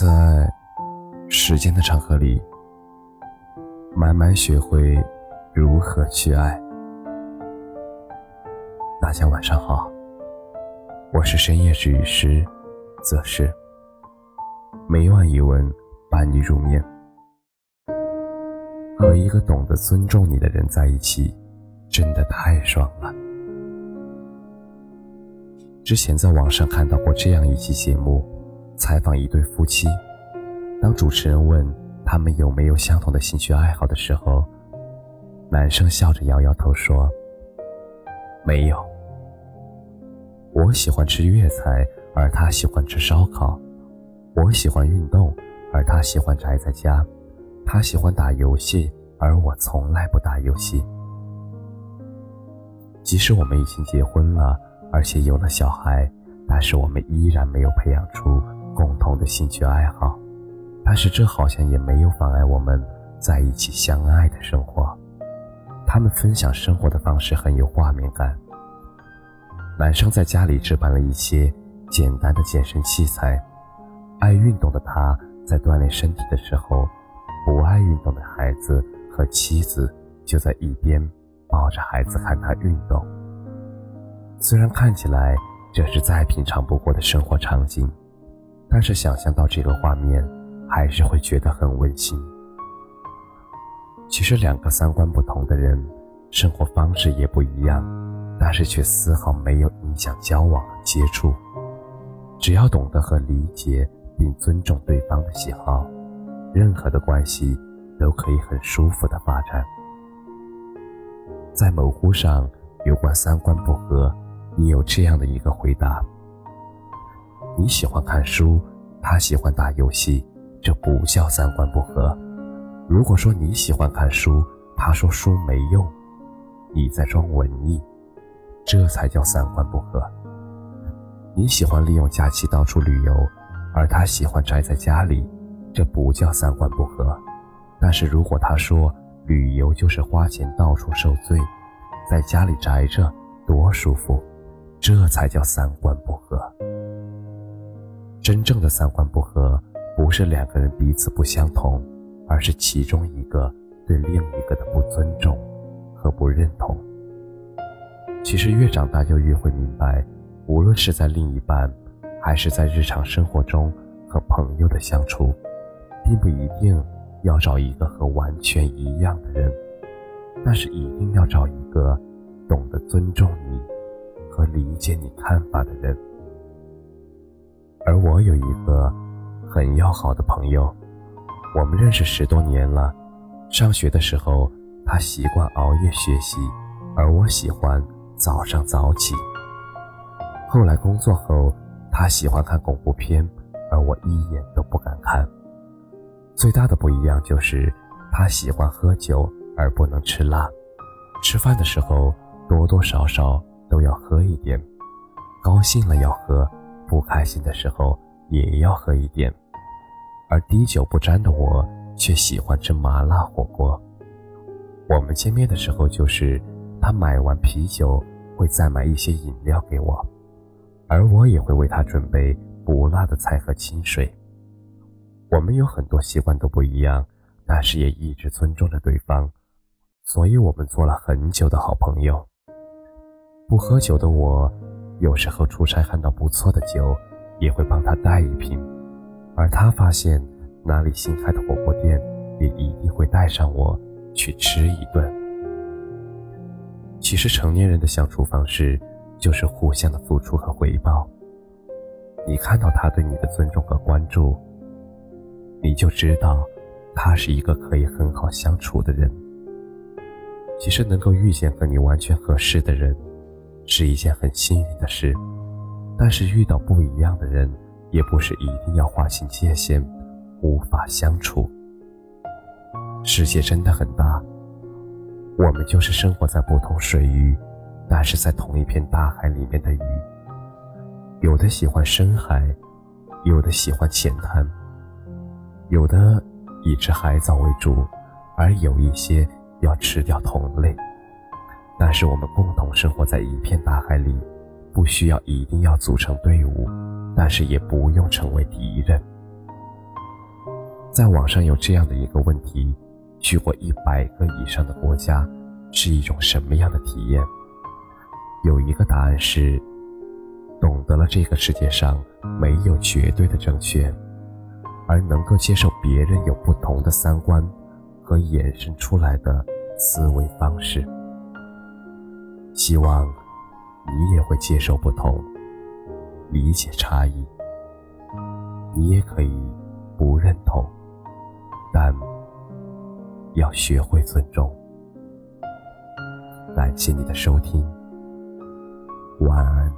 在时间的长河里，慢慢学会如何去爱。大家晚上好，我是深夜治愈师则是每晚一文伴你入眠。和一个懂得尊重你的人在一起，真的太爽了。之前在网上看到过这样一期节目，采访一对夫妻。当主持人问他们有没有相同的兴趣爱好的时候，男生笑着摇摇头说：“没有。我喜欢吃粤菜，而他喜欢吃烧烤；我喜欢运动，而他喜欢宅在家；他喜欢打游戏，而我从来不打游戏。即使我们已经结婚了。”而且有了小孩，但是我们依然没有培养出共同的兴趣爱好。但是这好像也没有妨碍我们在一起相爱的生活。他们分享生活的方式很有画面感。男生在家里置办了一些简单的健身器材，爱运动的他在锻炼身体的时候，不爱运动的孩子和妻子就在一边抱着孩子看他运动。虽然看起来这是再平常不过的生活场景，但是想象到这个画面，还是会觉得很温馨。其实两个三观不同的人，生活方式也不一样，但是却丝毫没有影响交往和接触。只要懂得和理解并尊重对方的喜好，任何的关系都可以很舒服的发展。在某乎上有关三观不合。你有这样的一个回答：你喜欢看书，他喜欢打游戏，这不叫三观不合。如果说你喜欢看书，他说书没用，你在装文艺，这才叫三观不合。你喜欢利用假期到处旅游，而他喜欢宅在家里，这不叫三观不合。但是如果他说旅游就是花钱到处受罪，在家里宅着多舒服。这才叫三观不合。真正的三观不合，不是两个人彼此不相同，而是其中一个对另一个的不尊重和不认同。其实越长大就越会明白，无论是在另一半，还是在日常生活中和朋友的相处，并不一定要找一个和完全一样的人，但是一定要找一个懂得尊重你。和理解你看法的人，而我有一个很要好的朋友，我们认识十多年了。上学的时候，他习惯熬夜学习，而我喜欢早上早起。后来工作后，他喜欢看恐怖片，而我一眼都不敢看。最大的不一样就是，他喜欢喝酒而不能吃辣，吃饭的时候多多少少。都要喝一点，高兴了要喝，不开心的时候也要喝一点。而滴酒不沾的我，却喜欢吃麻辣火锅。我们见面的时候，就是他买完啤酒会再买一些饮料给我，而我也会为他准备不辣的菜和清水。我们有很多习惯都不一样，但是也一直尊重着对方，所以我们做了很久的好朋友。不喝酒的我，有时候出差看到不错的酒，也会帮他带一瓶；而他发现哪里新开的火锅店，也一定会带上我去吃一顿。其实成年人的相处方式，就是互相的付出和回报。你看到他对你的尊重和关注，你就知道他是一个可以很好相处的人。其实能够遇见和你完全合适的人。是一件很幸运的事，但是遇到不一样的人，也不是一定要划清界限，无法相处。世界真的很大，我们就是生活在不同水域，但是在同一片大海里面的鱼。有的喜欢深海，有的喜欢浅滩，有的以吃海藻为主，而有一些要吃掉同类。但是我们共同生活在一片大海里，不需要一定要组成队伍，但是也不用成为敌人。在网上有这样的一个问题：去过一百个以上的国家是一种什么样的体验？有一个答案是：懂得了这个世界上没有绝对的正确，而能够接受别人有不同的三观和衍生出来的思维方式。希望你也会接受不同，理解差异。你也可以不认同，但要学会尊重。感谢你的收听，晚安。